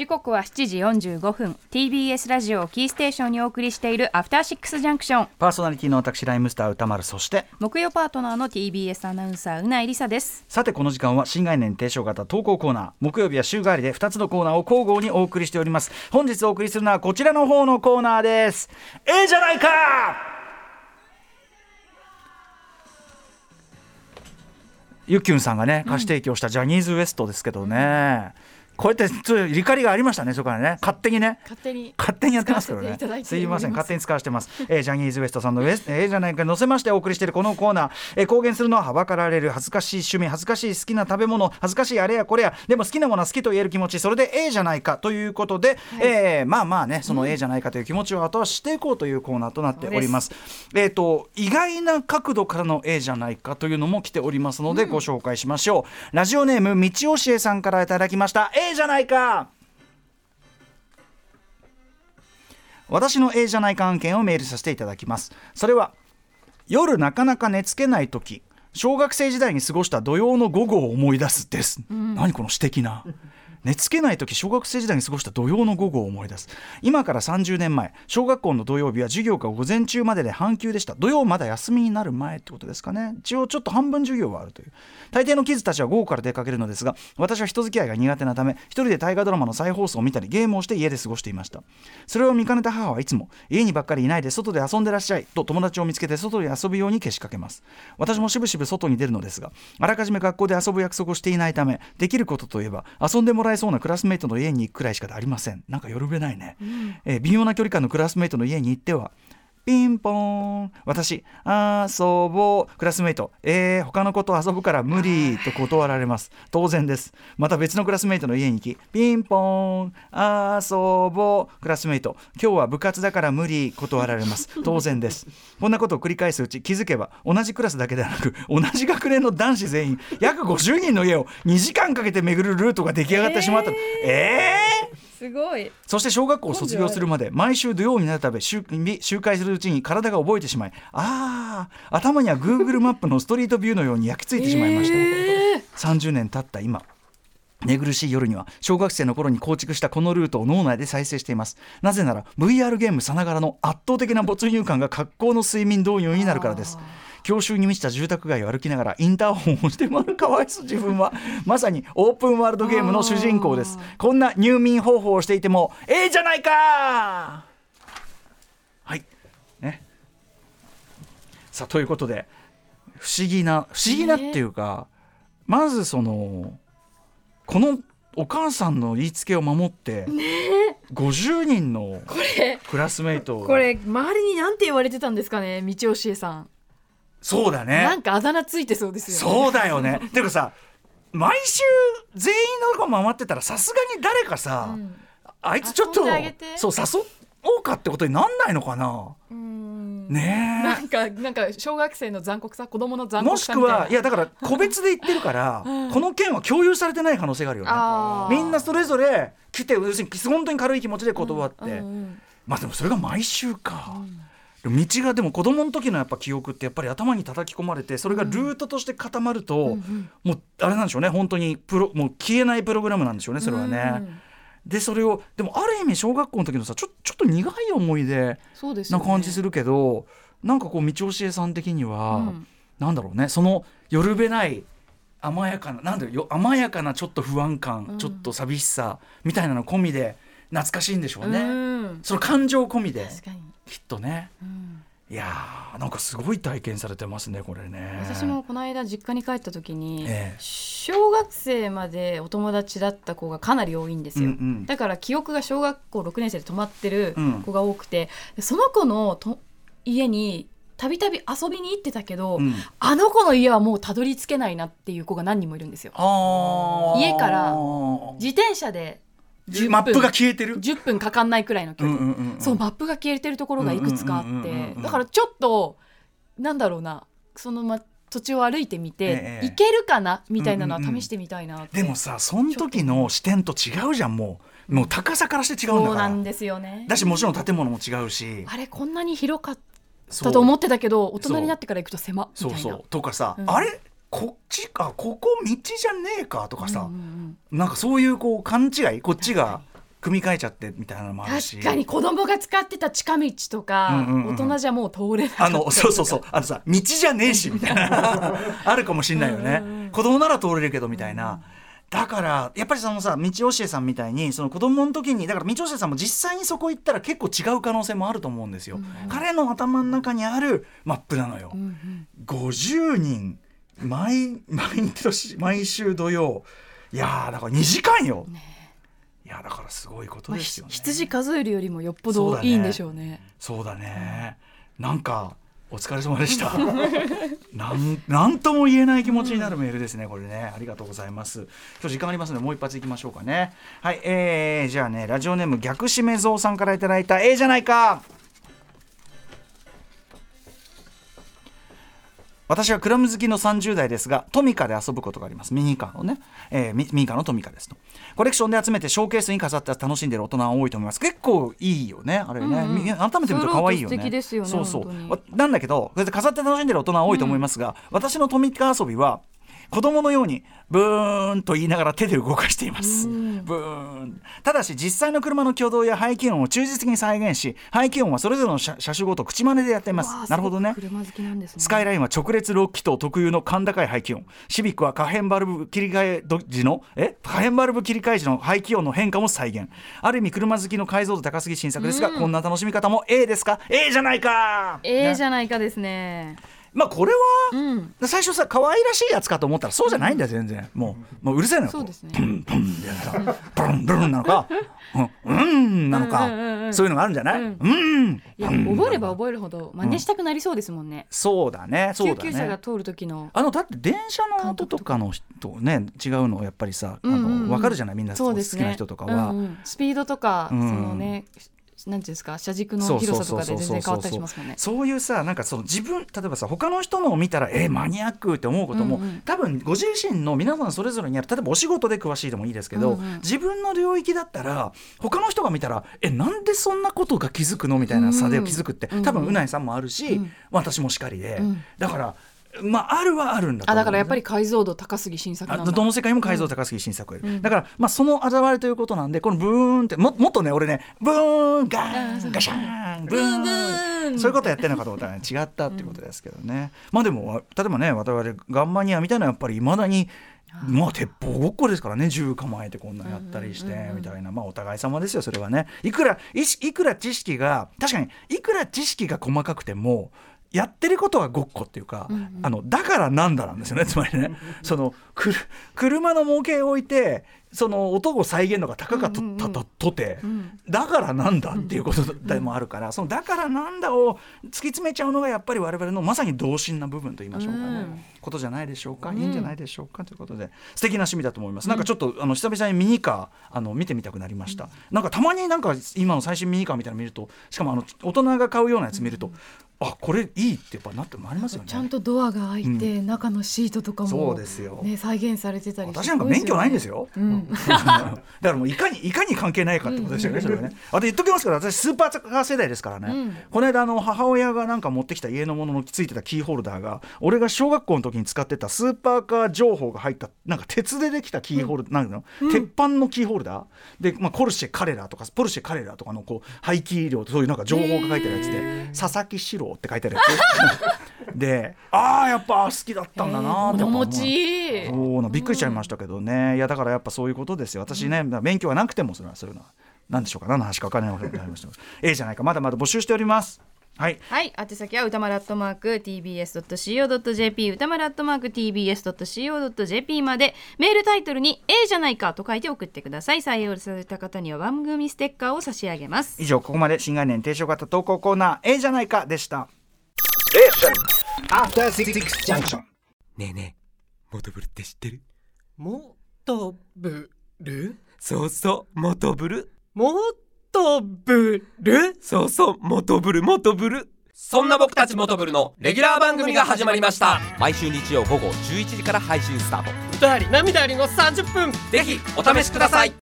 時刻は7時45分。TBS ラジオキーステーションにお送りしているアフターシックスジャンクションパーソナリティの私ライムスター歌丸そして木曜パートナーの TBS アナウンサーうないりさです。さてこの時間は新概念提唱型投稿コーナー。木曜日は週替わりで2つのコーナーを交互にお送りしております。本日お送りするのはこちらの方のコーナーです。ええじゃないか！ゆっきゅんさんがね歌詞提供したジャニーズ WEST ですけどね、こうやってち怒りがありましたね、そこからね、勝手にね、勝手に。勝手にやってますけどね。す。いません、勝手に使わせてます、えージャニーズ WEST さんのウエス、えー、じゃないか、載せましてお送りしているこのコーナー、えー公言するのははばかられる恥ずかしい趣味、恥ずかしい好きな食べ物、恥ずかしいあれやこれ。や、でも好きなものは好きと言える気持ち、それでええじゃないかということで、えーまあまあね、そのええじゃないかという気持ちを後押ししていこうというコーナーとなっております。えっ、と、意外な角度からのええじゃないかというのも来ておりますので、ご紹介しましょう。ラジオネーム、道教えさんからいただきました、ええじゃないか。私のええじゃないか案件をメールさせていただきます。それは夜なかなか寝つけない時小学生時代に過ごした土曜の午後を思い出すです、何この詩的な寝つけない時小学生時代に過ごした土曜の午後を思い出す。今から30年前小学校の土曜日は授業が午前中までで半休でした。土曜まだ休みになる前ってことですかね。一応ちょっと半分授業はあるという。大抵のキッズたちは午後から出かけるのですが私は人付き合いが苦手なため一人で大河ドラマの再放送を見たりゲームをして家で過ごしていました。それを見かねた母はいつも家にばっかりいないで外で遊んでらっしゃいと友達を見つけて外で遊ぶようにけしかけます。私もしぶしぶ外に出るのですがあらかじめ学校で遊ぶ約束をしていないためできることといえば遊んでもらえそうなクラスメートの家に行くくらいしかありません。なんかよるべないね、えー微妙な距離感のクラスメートの家に行ってはピンポーン。私遊ぼう。クラスメイト。えー、他の子と遊ぶから無理と断られます。当然です。また別のクラスメイトの家に行きピンポーン。遊ぼう。クラスメイト。今日は部活だから無理断られます。当然です。こんなことを繰り返すうち気づけば同じクラスだけではなく同じ学年の男子全員約50人の家を2時間かけて巡るルートが出来上がってしまった。えー？すごい。そして小学校を卒業するまで毎週土曜になるたび周周回するうちに体が覚えてしまいああ頭には Google マップのストリートビューのように焼き付いてしまいました、30年経った今寝苦しい夜には小学生の頃に構築したこのルートを脳内で再生しています。なぜなら VR ゲームさながらの圧倒的な没入感が格好の睡眠導入になるからです教習に満ちた住宅街を歩きながらインターホンを押して回る かわいそう自分は。まさにオープンワールドゲームの主人公です。こんな入眠方法をしていてもええじゃないかはい。ね。さあということで不思議な不思議なっていうか、まずそのこのお母さんの言いつけを守って、50人のこれ。クラスメイトをこれ周りになんて言われてたんですかね道教えさんそうだね。なんかあだ名ついてそうですよね。そうだよね。てかさ毎週全員のとこ回ってたらさすがに誰かさ、うん。あいつちょっとそう誘おうかってことになんないのかな。うん。ねなんかなんか小学生の残酷さ子供のえ。残もしく酷さみたいな。はいやだから個別で言ってるから、この件は共有されてない可能性があるよね。みんなそれぞれ来て要するに本当に軽い気持ちで断って、うんうんまあでもそれが毎週か。道がでも子供の時のやっぱ記憶ってやっぱり頭に叩き込まれてそれがルートとして固まると、もうあれなんでしょうね。本当にプロもう消えないプログラムなんでしょうねそれはね。うん。でそれをでもある意味小学校の時のさちょちょっと苦い思い出な感じするけど、なんかこう道教えさん的には、うん。なんだろうね。そのよるべない甘やかななんだろうよ甘やかなちょっと不安感、うん。ちょっと寂しさみたいなの込みで懐かしいんでしょうね、うん。その感情込みで。確かに、きっとね。うん。いやーなんかすごい体験されてますねこれね。私もこの間実家に帰った時に、ええ。小学生までお友達だった子がかなり多いんですよ、うんうん。だから記憶が小学校6年生で泊まってるうん。子が多くて、でその子のと家にたびたび遊びに行ってたけど、うん。あの子の家はもうたどり着けないなっていう子が何人もいるんですよ。家から自転車で10分マップが消えてる。10分かかんないくらいの距離、うんうんうんうん。そうマップが消えてるところがいくつかあっうんうんうんうんうんてだからちょっとなんだろうな。その、ま、土地を歩いてみて、ええ。行けるかな？みたいなのはうんうんうん試してみたいなって、でもさその時の視点と違うじゃんもう。もう高さからして違うんだから。そうなんですよね。だしもちろん建物も違うし。あれこんなに広かったと思ってたけど大人になってから行くと狭みたいな。そうそう。とかさ、うん。あれ？こっちかここ道じゃねえかとかさ、うんうんなんかそういうこう勘違いこっちが組み替えちゃってみたいなのもあるし。確かに子供が使ってた近道とか、うんうんうん大人じゃもう通れないあのそうそうそう。あのさ道じゃねえしみたいな。あるかもしんないよね。子供なら通れるけどみたいな。だからやっぱりそのさ道教えさんみたいにその子供の時にだから道教えさんも実際にそこ行ったら結構違う可能性もあると思うんですよ。彼の頭の中にあるマップなのよ。50人毎毎年毎週土曜。いやーだから2時間よ。いやだからすごいことまあですよね。羊数えるよりもよっぽどいいんでしょうね。そうだね、なんかお疲れ様でした。なんなんとも言えない気持ちになるメールですねこれね。ありがとうございます。今日時間ありますのでもう一発いきましょうかね。はいえー、じゃあねラジオネーム逆しめぞうさんからいただいたええじゃないか私はクラム好きの30代ですがトミカで遊ぶことがあります。ミニカーのね、えーミミニカーのトミカですと。コレクションで集めてショーケースに飾って楽しんでる大人は多いと思います。結構いいよねあれね、うんうん。み改めて見ると可愛いよね。揃うと素敵ですよねそうそう。なんだけど飾って楽しんでる大人は多いと思いますが、私のトミカ遊びは子供のようにブーンと言いながら手で動かしています。ブーン。ただし実際の車の挙動や排気音を忠実に再現し排気音はそれぞれの車車種ごと口真似でやっています。なるほどね。ね。スカイラインは直列6気筒特有の甲高い排気音。シビックは可変バルブ切り替え時のえ？可変バルブ切り替え時の排気音の変化も再現。ある意味車好きの解像度高すぎ新作ですが、こんな楽しみ方も A ですか？A じゃないか！ええね。じゃないかですねまあこれは、うん。最初さ可愛らしいやつかと思ったらそうじゃないんだよ全然。もうもううるせえのよそうですね。ブンブンでさブンブンなのかうんうんなのか、うんうんうんうんそういうのがあるんじゃない、ううんん、いやうん覚えれば覚えるほど真似したくなりそうですもんね、そうだねそうだ救急車がね通る時のあのだって電車の音とかの人ね違うのやっぱりさ、あうんうんうんの分かるじゃないみんな好そうですねきな人とかは、うんうんスピードとか、うんそのねなんていうんですか車軸の広さとかで全然変わったりしますもんね。そういうさなんかその自分例えばさ他の人のを見たらえーマニアックって思うことも、うんうん。多分ご自身の皆さんそれぞれにある。例えばお仕事で詳しいでもいいですけど、うんうん。自分の領域だったら他の人が見たらえなんでそんなことが気づくの？みたいな差で気づくって、うんうん。多分うないさんもあるし、うん。私もしかりで、うん。だからまああるはあるんだと思うあだからやっぱり解像度高すぎ新作どの世界にも解像度高すぎ新作、うん。だから、まあ、その現れということなんでこのブーンってももっとね俺ねブーンガーンガシャーンブーンブーン。そういうことやってるのかと思ったら、ね、違ったっていうことですけどね、まあでも例えばね我々ガンマニアみたいなやっぱりいまだにまあ鉄砲ごっこですからね銃構えてこんなんやったりしてみたいな。まあお互い様ですよそれはね。いくらいくら知識が確かにいくら知識が細かくてもやってることはごっこっていうか、うんうん。あのだからなんだなんですよね。つまりねそのくる車の模型を置いてその音を再現のが高かったととて、うん。だからなんだっていうことでもあるから、そのだからなんだを突き詰めちゃうのがやっぱり我々のまさに童心な部分と言いましょうかね、うん。ことじゃないでしょうか、うん。いいんじゃないでしょうかということで。素敵な趣味だと思います、なんかちょっとあの久々にミニカーあの見てみたくなりました、なんかたまになんか今の最新ミニカーみたいなの見るとしかもあの大人が買うようなやつ見ると、あこれいいってやっぱなってもありますよね。ちゃんとドアが開いて、中のシートとかもそうですよ。ね再現されてたり私なんか免許ないんですよ。うん。だからもういかにいかに関係ないかってことですよね、それはね。あと言っときますけど、私スーパーカー世代ですからね。うん。この間あの母親がなんか持ってきた家のもののついてたキーホルダーが、俺が小学校の時に使ってたスーパーカー情報が入ったなんか鉄でできたキーホルダー、なんの、鉄板のキーホルダー。で、まあポルシェカレラとかポルシェカレラとかのこう排気量とそういうなんか情報が書いてあるやつで、佐々木史郎って書いてあるやつ。で、ああやっぱ好きだったんだなーってちそうなびっくりしちゃいましたけどね、いやだからやっぱそういうことですよ。私ね、免許がなくてもそれはそういうのは何でしょうか何の話か分からないわけになりましたええじゃないか。まだまだ募集しておりますはい。はい、宛先は歌丸アットマーク tbs.co.jp 歌丸アットマーク tbs.co.jp まで。メールタイトルに A じゃないかと書いて送ってください。採用された方には番組ステッカーを差し上げます。以上ここまで新概念提唱型投稿コーナーええじゃないかでした。After Six Junction. ねえねえモトブルって知ってる？もとぶるそうそうモトブル。もとぶるそうそうモトブルモトブル。そんな僕たちモトブルのレギュラー番組が始まりました。毎週日曜午後11時から配信スタート。歌あり涙ありの30分。ぜひお試しください